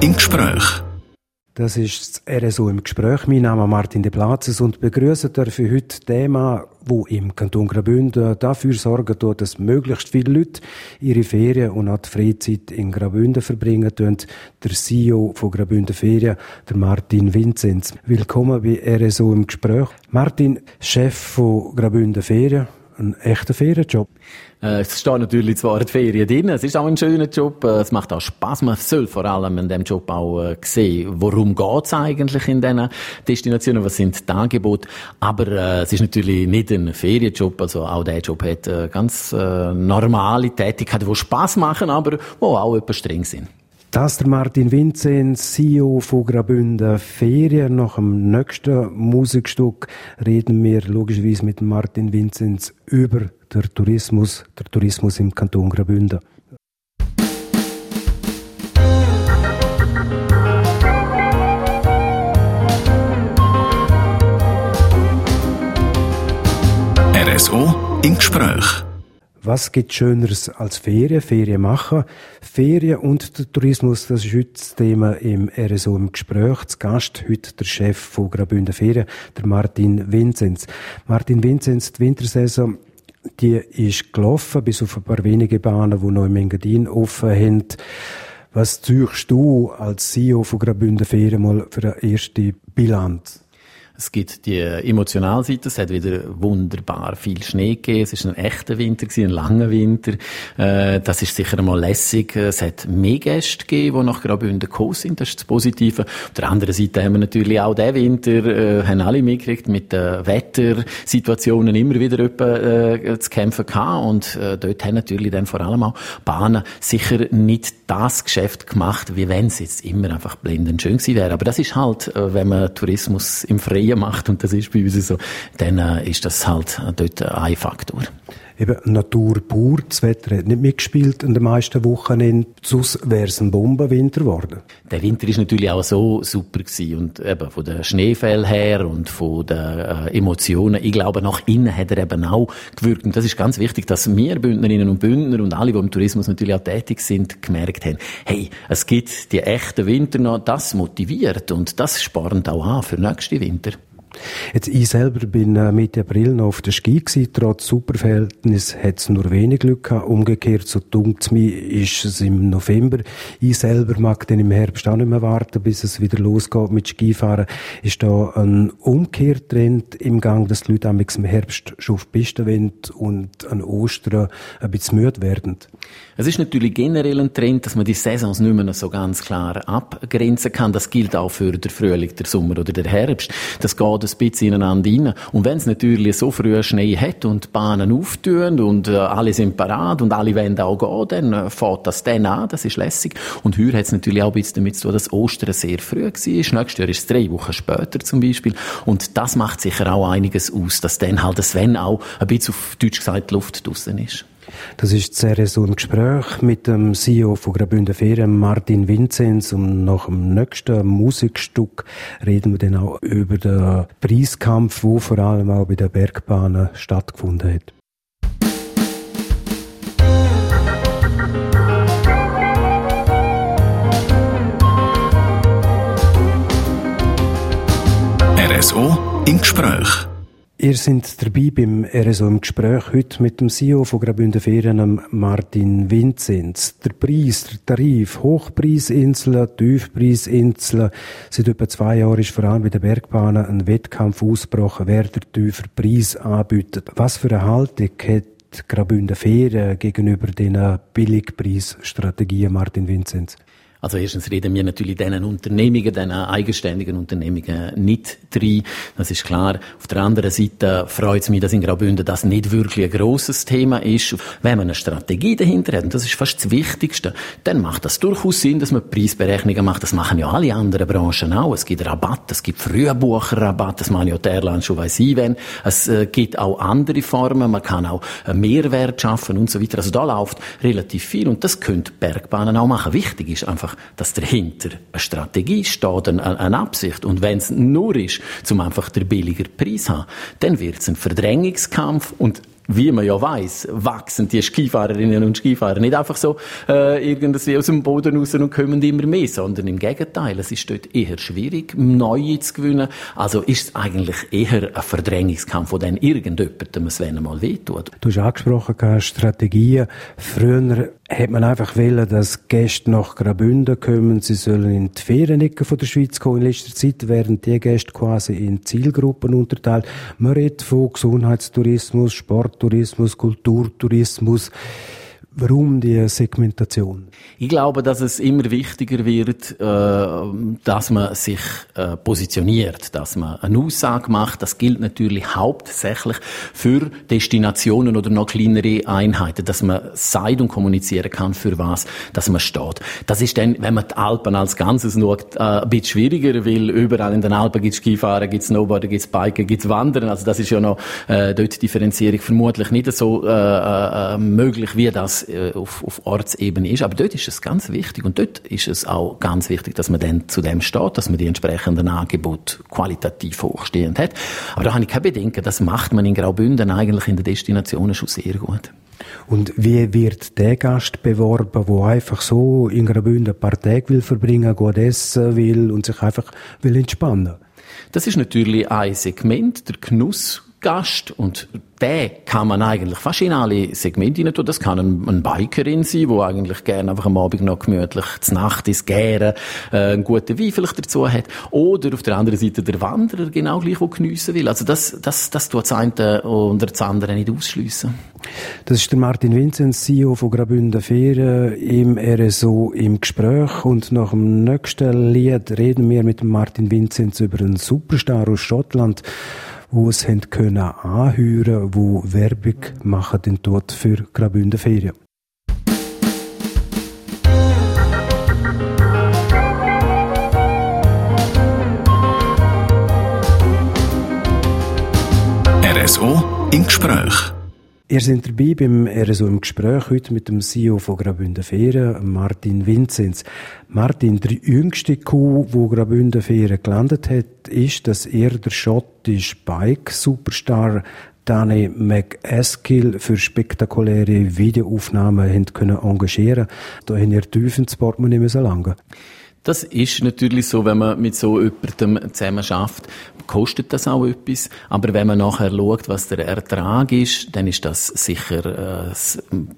im Gespräch. Das ist das RSO im Gespräch. Mein Name ist Martin de Platzes und begrüße dafür heute Thema, wo im Kanton Graubünden dafür sorgen tut, dass möglichst viele Leute ihre Ferien und auch die Freizeit in Graubünden verbringen tun. Der CEO von Graubünden Ferien, der Martin Vinzenz. Willkommen bei RSO im Gespräch. Martin, Chef von Graubünden Ferien, ein echter Ferienjob. Äh, es steht natürlich zwar die Ferien drin, es ist auch ein schöner Job, äh, es macht auch Spaß. Man soll vor allem in dem Job auch äh, sehen, worum geht's eigentlich in diesen Destinationen, was sind die Angebote. Aber äh, es ist natürlich nicht ein Ferienjob, also auch der Job hat äh, ganz äh, normale Tätigkeiten, die Spaß machen, aber wo auch etwas streng sind. Das ist Martin Vinzenz, CEO von Graubünden Ferien. Nach dem nächsten Musikstück reden wir logischerweise mit Martin Vinzenz über den Tourismus, der Tourismus im Kanton Graubünden. RSO im Gespräch. Was gibt Schöneres als Ferien? Ferien machen. Ferien und der Tourismus, das ist heute das Thema im RSO im Gespräch. Zu Gast heute der Chef von Graubünden Ferien, der Martin Vinzenz. Martin Vinzenz, die Wintersaison, die ist gelaufen, bis auf ein paar wenige Bahnen, die noch im Engadin offen haben. Was züchst du als CEO von Graubünden Ferien mal für eine erste Bilanz? Es gibt die emotionale Seite, es hat wieder wunderbar viel Schnee gegeben, es ist ein echter Winter gewesen, ein langer Winter, äh, das ist sicher einmal lässig, es hat mehr Gäste gegeben, die nach Graubünden gekommen sind, das ist das Positive. Auf der anderen Seite haben wir natürlich auch diesen Winter, äh, haben alle mitgekriegt, mit den Wettersituationen immer wieder etwa, äh, zu kämpfen gehabt. Und äh, dort haben natürlich dann vor allem auch Bahnen sicher nicht das Geschäft gemacht, wie wenn es jetzt immer einfach blendend schön gewesen wäre. Aber das ist halt, äh, wenn man Tourismus im Freien macht, und das ist bei uns so, dann äh, ist das halt dort ein Faktor. Eben Natur pur, das Wetter hat nicht mitgespielt in den meisten Wochen, sonst wäre es ein Bombenwinter geworden. Der Winter ist natürlich auch so super gewesen. Und eben von den Schneefällen her und von den äh, Emotionen, ich glaube nach innen hat er eben auch gewirkt. Und das ist ganz wichtig, dass wir Bündnerinnen und Bündner und alle, die im Tourismus natürlich auch tätig sind, gemerkt haben, hey, es gibt die echten Winter noch, das motiviert und das spornt auch an für nächste Winter. Jetzt, ich selber bin äh, Mitte April noch auf der Ski gewesen. Trotz Superverhältnis hat es nur wenig Glück gehabt. Umgekehrt, so dunkt mir, ist es im November. Ich selber mag dann im Herbst auch nicht mehr warten, bis es wieder losgeht mit Skifahren. Ist da ein Umkehrtrend im Gang, dass die Leute im Herbst schon auf die Piste wollen und an Ostern ein bisschen müde werden? Es ist natürlich generell ein Trend, dass man die Saisons nicht mehr so ganz klar abgrenzen kann. Das gilt auch für den Frühling, den Sommer oder den Herbst. Das geht ein bisschen ineinander rein. Und wenn es natürlich so früh Schnee hat und die Bahnen auftun und äh, alle sind parat und alle wollen auch gehen, dann äh, fährt das dann an, das ist lässig. Und heute hat es natürlich auch ein bisschen damit zu tun, dass Ostern sehr früh war. Nächstes Jahr ist es drei Wochen später zum Beispiel. Und das macht sicher auch einiges aus, dass dann halt das Wenn auch ein bisschen auf Deutsch gesagt Luft draussen ist. Das ist so ein Gespräch mit dem CEO von Graubünden Ferien, Martin Vinzenz. Und nach dem nächsten Musikstück reden wir dann auch über den Preiskampf, wo vor allem auch bei den Bergbahnen stattgefunden hat. RSO im Gespräch. Ihr seid dabei beim RSO im Gespräch heute mit dem CEO von Graubünden Ferien, Martin Vinzenz. Der Preis, der Tarif, Hochpreisinseln, Tiefpreisinseln. Seit etwa zwei Jahren ist vor allem bei den Bergbahnen ein Wettkampf ausgebrochen, wer der tiefer Preis anbietet. Was für eine Haltung hat Graubünden Ferien gegenüber den Billigpreisstrategien, Martin Vinzenz? Also erstens reden wir natürlich diesen Unternehmungen, diesen eigenständigen Unternehmungen nicht drin. Das ist klar. Auf der anderen Seite freut es mich, dass in Graubünden das nicht wirklich ein grosses Thema ist. Wenn man eine Strategie dahinter hat, und das ist fast das Wichtigste, dann macht das durchaus Sinn, dass man Preisberechnungen macht. Das machen ja alle anderen Branchen auch. Es gibt Rabatt, es gibt Frühbucherrabatt, das machen ja die Airlines schon weiss ich wenn. Es äh, gibt auch andere Formen, man kann auch Mehrwert schaffen und so weiter. Also da läuft relativ viel und das können Bergbahnen auch machen. Wichtig ist einfach, einfach, dass dahinter eine Strategie steht, eine, eine Absicht. Und wenn es nur ist, zum einfach der billiger Preis zu haben, dann wird es ein Verdrängungskampf und wie man ja weiß, wachsen die Skifahrerinnen und Skifahrer nicht einfach so äh, irgendwie aus dem Boden raus und kommen immer mehr, sondern im Gegenteil, es ist dort eher schwierig, neue zu gewinnen. Also ist es eigentlich eher ein Verdrängungskampf, wo dann irgendjemandem es wenn mal wehtut. Du hast angesprochen, Strategien. Früher hat man einfach wollen, dass Gäste nach Graubünden kommen. Sie sollen in die Ferienecken von der Schweiz kommen. In letzter Zeit werden die Gäste quasi in Zielgruppen unterteilt. Man redet von Gesundheitstourismus, Sporttourismus, Kulturtourismus. Warum die Segmentation? Ich glaube, dass es immer wichtiger wird, äh, dass man sich äh, positioniert, dass man eine Aussage macht. Das gilt natürlich hauptsächlich für Destinationen oder noch kleinere Einheiten, dass man sagt und kommunizieren kann, für was dass man steht. Das ist dann, wenn man die Alpen als Ganzes schaut, äh, ein bisschen schwieriger, weil überall in den Alpen gibt es Skifahren, gibt es Snowboarden, gibt es Biken, gibt es Wandern. Also das ist ja noch äh, dort die Differenzierung vermutlich nicht so äh, möglich, wie das äh, auf, auf Ortsebene ist. Aber dort ist es ganz wichtig und dort ist es auch ganz wichtig, dass man dann zu dem steht, dass man die entsprechenden Angebote qualitativ hochstehend hat. Aber da habe ich kein Bedenken, das macht man in Graubünden eigentlich in den Destinationen schon sehr gut. Und wie wird der Gast beworben, der einfach so in Graubünden ein paar Tage will verbringen, gut essen will und sich einfach will entspannen? Das ist natürlich ein Segment, der Genuss Gast und den kann man eigentlich fast in alle Segmente hinein tun. Das kann ein, ein Bikerin sein, wo eigentlich gerne einfach am Abend noch gemütlich zur Nacht ist, gerne äh, einen guten Wein vielleicht dazu hat. Oder auf der anderen Seite der Wanderer genau gleich, der geniessen will. Also das, das, das tut das eine oder das andere nicht ausschliessen. Das ist der Martin Vinzenz, CEO von Graubünden Ferien im RSO im Gespräch und nach dem nächsten Lied reden wir mit Martin Vinzenz über einen Superstar aus Schottland wo es können anhören, wo Werbung machen den dort für Graubünden Ferien. RSO im Gespräch. Ihr seid dabei beim RSO im Gespräch heute mit dem CEO von Graubünden Ferien, Martin Vinzenz. Martin, der jüngste Kuh, wo Graubünden Ferien gelandet hat, ist, dass er der schottische Bike-Superstar Danny McEskill für spektakuläre Videoaufnahmen können engagieren Da haben ihr tief ins Portemonnaie müssen langen. Das ist natürlich so, wenn man mit so jemandem zusammen schafft, kostet das auch etwas. Aber wenn man nachher schaut, was der Ertrag ist, dann ist das sicher äh,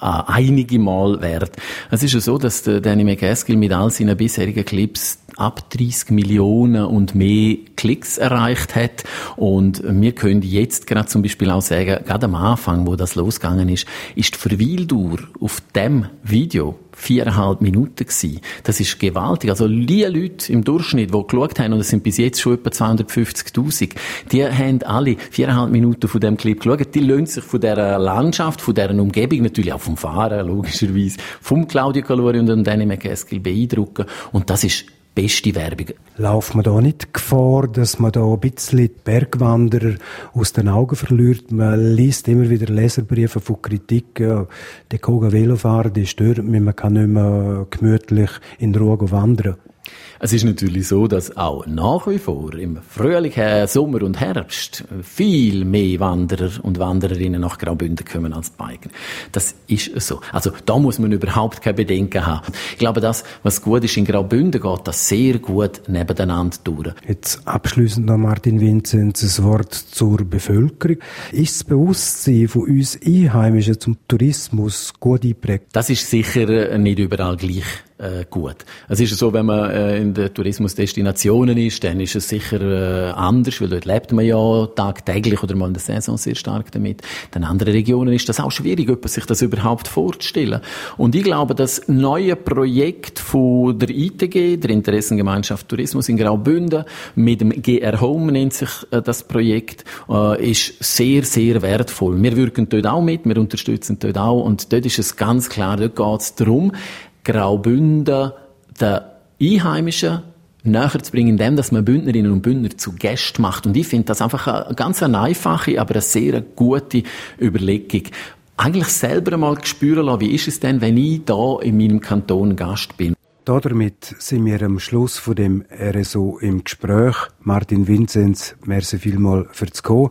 einige Mal wert. Es ist ja so, dass der Danny McCaskill mit all seinen bisherigen Clips ab 30 Millionen und mehr Klicks erreicht hat. Und wir können jetzt gerade zum Beispiel auch sagen, gerade am Anfang, wo das losgegangen ist, ist die Verweildauer auf dem Video viereinhalb Minuten gewesen. Das ist gewaltig. Also die Leute im Durchschnitt, die geschaut haben, und es sind bis jetzt schon etwa 250'000, die haben alle viereinhalb Minuten von dem Clip geschaut. Die lösen sich von dieser Landschaft, von dieser Umgebung, natürlich auch vom Fahren, logischerweise, vom Claudio Calori und dem Danny McCaskill beeindrucken. Und das ist beste Werbung. Lauft man da nicht Gefahr, dass man da ein bisschen die Bergwanderer aus den Augen verliert? Man liest immer wieder Leserbriefe von Kritik, ja, die Koga Velofahrer, die stört mich, man kann nicht mehr gemütlich in Ruhe wandern. Es ist natürlich so, dass auch nach wie vor im Frühling, Sommer und Herbst viel mehr Wanderer und Wandererinnen nach Graubünden kommen als Biken. Das ist so. Also da muss man überhaupt keine Bedenken haben. Ich glaube, das, was gut ist in Graubünden, geht das sehr gut nebeneinander durch. Jetzt abschließend noch Martin Vinzenz ein Wort zur Bevölkerung. Ist das Bewusstsein von uns Einheimischen zum Tourismus gut eingeprägt? Das ist sicher nicht überall gleich äh, gut. Es ist so, wenn man äh, in den Tourismusdestinationen ist, dann ist es sicher äh, anders, weil dort lebt man ja tagtäglich oder mal in der Saison sehr stark damit. In anderen Regionen ist das auch schwierig, sich das überhaupt vorzustellen. Und ich glaube, das neue Projekt von der ITG, der Interessengemeinschaft Tourismus in Graubünden, mit dem GR Home nennt sich äh, das Projekt, äh, ist sehr, sehr wertvoll. Wir wirken dort auch mit, wir unterstützen dort auch und dort ist es ganz klar, dort geht es darum, Graubünden den Einheimischen näher zu bringen, indem dass man Bündnerinnen und Bündner zu Gästen macht. Und ich finde das einfach eine ganz eine einfache, aber eine sehr gute Überlegung. Eigentlich selber mal spüren lassen, wie ist es denn, wenn ich da in meinem Kanton Gast bin. Damit sind wir am Schluss von dem RSO im Gespräch. Martin Vinzenz, merci vielmal fürs Kommen.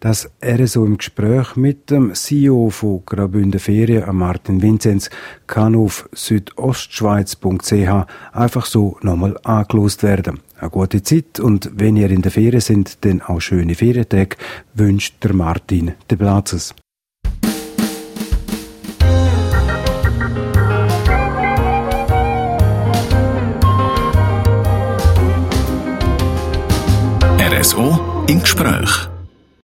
Das RSO im Gespräch mit dem CEO von Graubünden Ferien, Martin Vinzenz, kann auf südostschweiz.ch einfach so nochmal angelost werden. Eine gute Zeit und wenn ihr in der Ferien sind, dann auch schöne Ferientage, wünscht der Martin de Platzes. RSO im Gespräch.